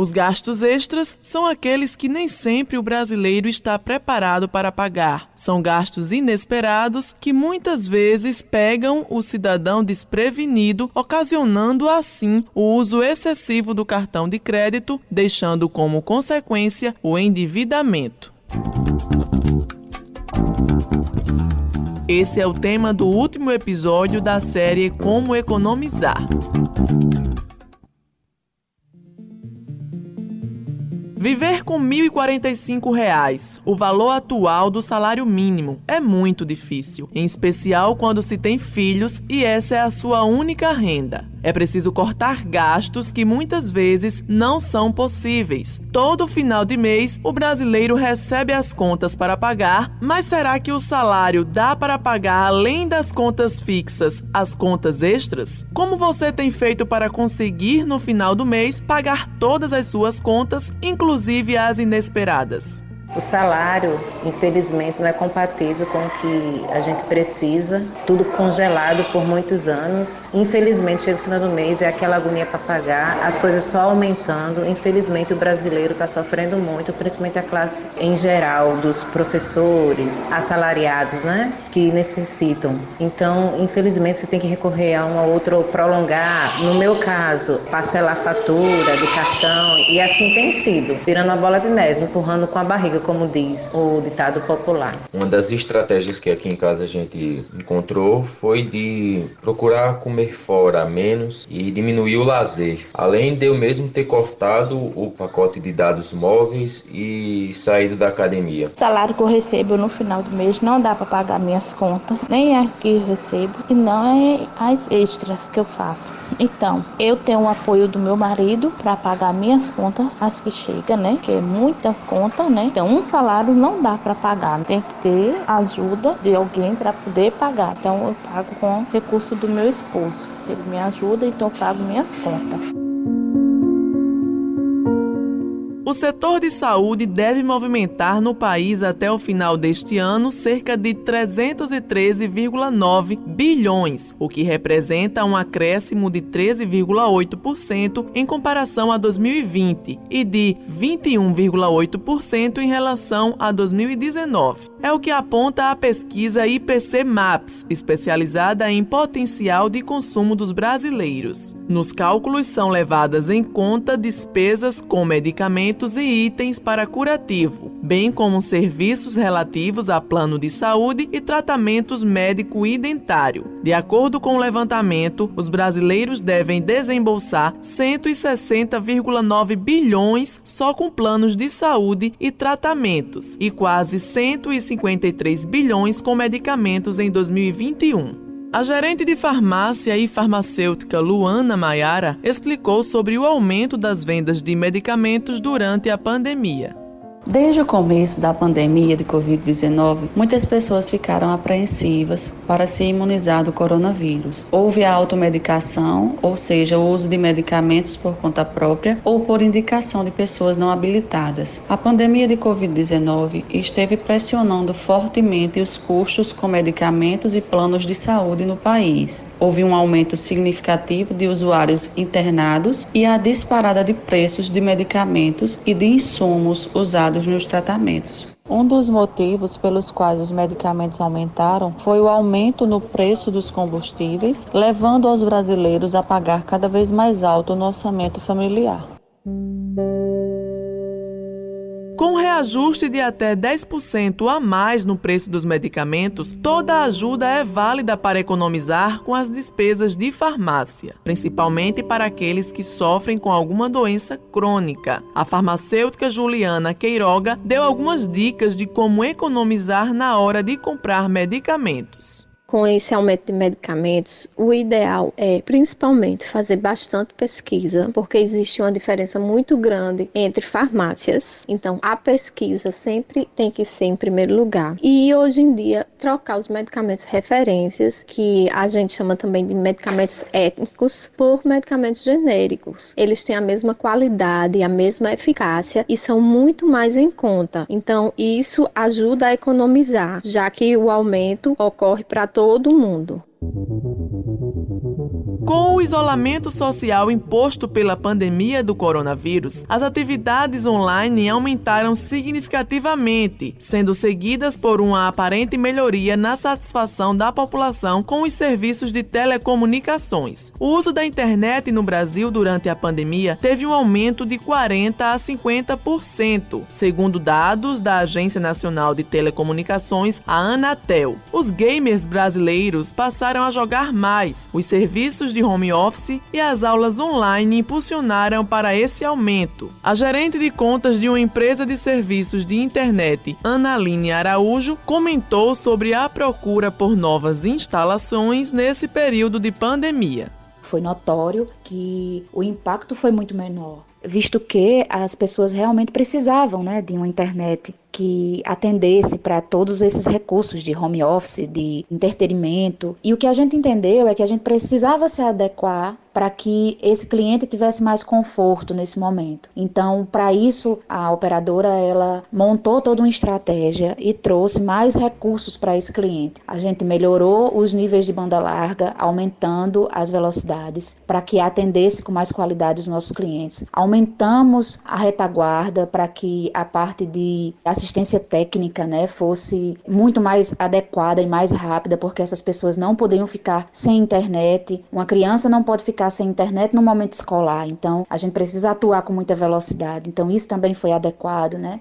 Os gastos extras são aqueles que nem sempre o brasileiro está preparado para pagar. São gastos inesperados que muitas vezes pegam o cidadão desprevenido, ocasionando assim o uso excessivo do cartão de crédito, deixando como consequência o endividamento. Esse é o tema do último episódio da série Como Economizar. Viver com R$ 1.045, o valor atual do salário mínimo, é muito difícil, em especial quando se tem filhos e essa é a sua única renda. É preciso cortar gastos que muitas vezes não são possíveis. Todo final de mês, o brasileiro recebe as contas para pagar, mas será que o salário dá para pagar além das contas fixas as contas extras? Como você tem feito para conseguir no final do mês pagar todas as suas contas, inclusive as inesperadas? O salário, infelizmente, não é compatível com o que a gente precisa, tudo congelado por muitos anos. Infelizmente, chega o final do mês, é aquela agonia para pagar, as coisas só aumentando. Infelizmente, o brasileiro está sofrendo muito, principalmente a classe em geral, dos professores, assalariados, né, que necessitam. Então, infelizmente, você tem que recorrer a um ou outro prolongar. No meu caso, parcelar fatura de cartão, e assim tem sido, virando uma bola de neve, empurrando com a barriga como diz o ditado popular. Uma das estratégias que aqui em casa a gente encontrou foi de procurar comer fora menos e diminuir o lazer. Além de eu mesmo ter cortado o pacote de dados móveis e saído da academia. O salário que eu recebo no final do mês não dá para pagar minhas contas, nem é que eu recebo e não é as extras que eu faço. Então, eu tenho o apoio do meu marido para pagar minhas contas, as que chegam, né? Que é muita conta, né? Então, um salário não dá para pagar, tem que ter ajuda de alguém para poder pagar. Então eu pago com recurso do meu esposo. Ele me ajuda, então eu pago minhas contas. O setor de saúde deve movimentar no país até o final deste ano cerca de 313,9 bilhões, o que representa um acréscimo de 13,8% em comparação a 2020 e de 21,8% em relação a 2019. É o que aponta a pesquisa IPC Maps, especializada em potencial de consumo dos brasileiros. Nos cálculos são levadas em conta despesas com medicamentos e itens para curativo, bem como serviços relativos a plano de saúde e tratamentos médico e dentário. De acordo com o levantamento, os brasileiros devem desembolsar 160,9 bilhões só com planos de saúde e tratamentos e quase 153 bilhões com medicamentos em 2021. A gerente de farmácia e farmacêutica Luana Maiara explicou sobre o aumento das vendas de medicamentos durante a pandemia. Desde o começo da pandemia de Covid-19, muitas pessoas ficaram apreensivas para se imunizar do coronavírus. Houve a automedicação, ou seja, o uso de medicamentos por conta própria ou por indicação de pessoas não habilitadas. A pandemia de Covid-19 esteve pressionando fortemente os custos com medicamentos e planos de saúde no país. Houve um aumento significativo de usuários internados e a disparada de preços de medicamentos e de insumos usados usados nos tratamentos. Um dos motivos pelos quais os medicamentos aumentaram foi o aumento no preço dos combustíveis, levando os brasileiros a pagar cada vez mais alto no orçamento familiar. Reajuste de até 10% a mais no preço dos medicamentos, toda ajuda é válida para economizar com as despesas de farmácia, principalmente para aqueles que sofrem com alguma doença crônica. A farmacêutica Juliana Queiroga deu algumas dicas de como economizar na hora de comprar medicamentos com esse aumento de medicamentos, o ideal é principalmente fazer bastante pesquisa, porque existe uma diferença muito grande entre farmácias. Então, a pesquisa sempre tem que ser em primeiro lugar. E hoje em dia, trocar os medicamentos referências, que a gente chama também de medicamentos étnicos, por medicamentos genéricos. Eles têm a mesma qualidade, a mesma eficácia e são muito mais em conta. Então, isso ajuda a economizar, já que o aumento ocorre para todo mundo. Com o isolamento social imposto pela pandemia do coronavírus, as atividades online aumentaram significativamente, sendo seguidas por uma aparente melhoria na satisfação da população com os serviços de telecomunicações. O uso da internet no Brasil durante a pandemia teve um aumento de 40 a 50%, segundo dados da Agência Nacional de Telecomunicações, a Anatel. Os gamers brasileiros passaram a jogar mais. Os serviços de home office e as aulas online impulsionaram para esse aumento. A gerente de contas de uma empresa de serviços de internet, Analine Araújo, comentou sobre a procura por novas instalações nesse período de pandemia. Foi notório que o impacto foi muito menor visto que as pessoas realmente precisavam né, de uma internet que atendesse para todos esses recursos de home office, de entretenimento. E o que a gente entendeu é que a gente precisava se adequar para que esse cliente tivesse mais conforto nesse momento. Então, para isso, a operadora ela montou toda uma estratégia e trouxe mais recursos para esse cliente. A gente melhorou os níveis de banda larga, aumentando as velocidades para que atendesse com mais qualidade os nossos clientes. Aumentamos a retaguarda para que a parte de assistência técnica, né, fosse muito mais adequada e mais rápida, porque essas pessoas não poderiam ficar sem internet. Uma criança não pode ficar sem internet no momento escolar. Então, a gente precisa atuar com muita velocidade. Então, isso também foi adequado, né?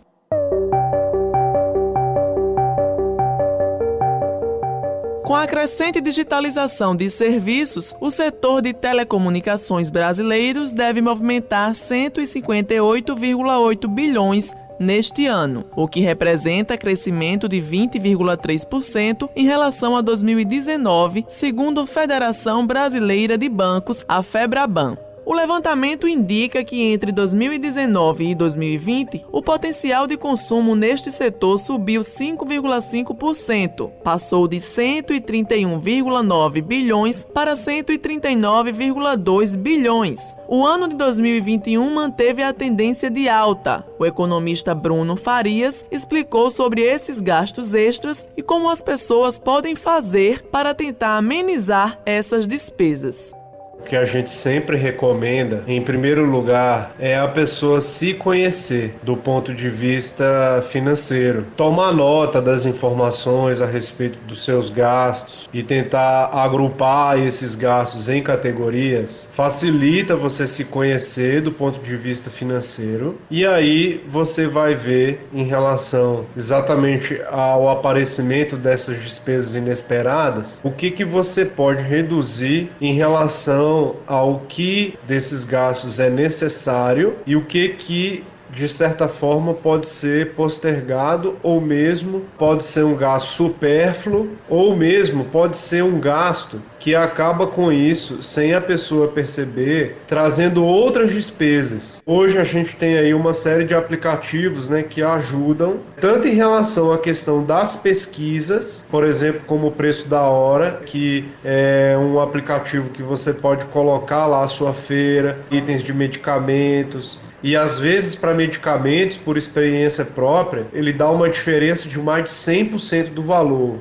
Com a crescente digitalização de serviços, o setor de telecomunicações brasileiros deve movimentar 158,8 bilhões neste ano, o que representa crescimento de 20,3% em relação a 2019, segundo a Federação Brasileira de Bancos, a FEBRABAN. O levantamento indica que entre 2019 e 2020, o potencial de consumo neste setor subiu 5,5%, passou de 131,9 bilhões para 139,2 bilhões. O ano de 2021 manteve a tendência de alta. O economista Bruno Farias explicou sobre esses gastos extras e como as pessoas podem fazer para tentar amenizar essas despesas que a gente sempre recomenda, em primeiro lugar, é a pessoa se conhecer do ponto de vista financeiro. Tomar nota das informações a respeito dos seus gastos e tentar agrupar esses gastos em categorias facilita você se conhecer do ponto de vista financeiro. E aí você vai ver em relação exatamente ao aparecimento dessas despesas inesperadas, o que que você pode reduzir em relação relação ao que desses gastos é necessário e o que que de certa forma pode ser postergado ou mesmo pode ser um gasto supérfluo ou mesmo pode ser um gasto que acaba com isso sem a pessoa perceber, trazendo outras despesas. Hoje a gente tem aí uma série de aplicativos, né, que ajudam tanto em relação à questão das pesquisas, por exemplo, como o preço da hora, que é um aplicativo que você pode colocar lá a sua feira, itens de medicamentos, e às vezes, para medicamentos, por experiência própria, ele dá uma diferença de mais de 100% do valor.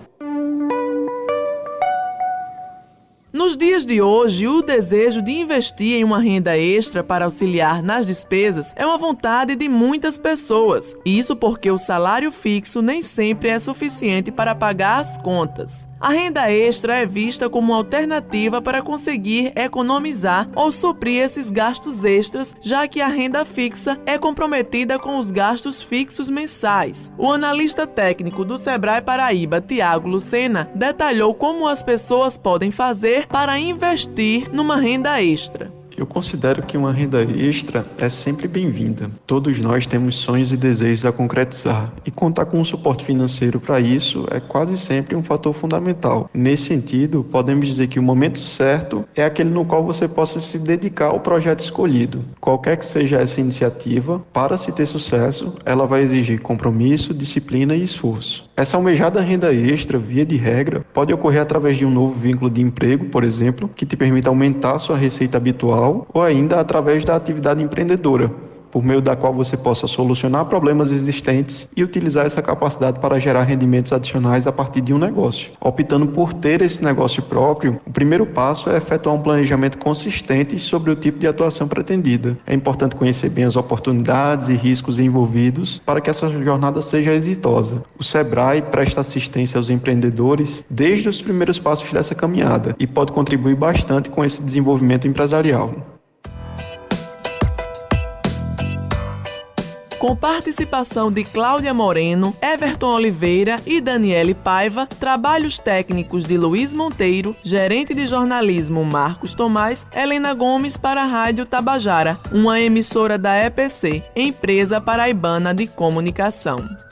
Nos dias de hoje, o desejo de investir em uma renda extra para auxiliar nas despesas é uma vontade de muitas pessoas. Isso porque o salário fixo nem sempre é suficiente para pagar as contas. A renda extra é vista como alternativa para conseguir economizar ou suprir esses gastos extras, já que a renda fixa é comprometida com os gastos fixos mensais. O analista técnico do Sebrae Paraíba, Tiago Lucena, detalhou como as pessoas podem fazer para investir numa renda extra. Eu considero que uma renda extra é sempre bem-vinda. Todos nós temos sonhos e desejos a concretizar, e contar com um suporte financeiro para isso é quase sempre um fator fundamental. Nesse sentido, podemos dizer que o momento certo é aquele no qual você possa se dedicar ao projeto escolhido. Qualquer que seja essa iniciativa, para se ter sucesso, ela vai exigir compromisso, disciplina e esforço. Essa almejada renda extra, via de regra, pode ocorrer através de um novo vínculo de emprego, por exemplo, que te permita aumentar sua receita habitual ou ainda através da atividade empreendedora, por meio da qual você possa solucionar problemas existentes e utilizar essa capacidade para gerar rendimentos adicionais a partir de um negócio. Optando por ter esse negócio próprio, o primeiro passo é efetuar um planejamento consistente sobre o tipo de atuação pretendida. É importante conhecer bem as oportunidades e riscos envolvidos para que essa jornada seja exitosa. O Sebrae presta assistência aos empreendedores desde os primeiros passos dessa caminhada e pode contribuir bastante com esse desenvolvimento empresarial. Com participação de Cláudia Moreno, Everton Oliveira e Daniele Paiva, trabalhos técnicos de Luiz Monteiro, gerente de jornalismo Marcos Tomás, Helena Gomes para a Rádio Tabajara, uma emissora da EPC, Empresa Paraibana de Comunicação.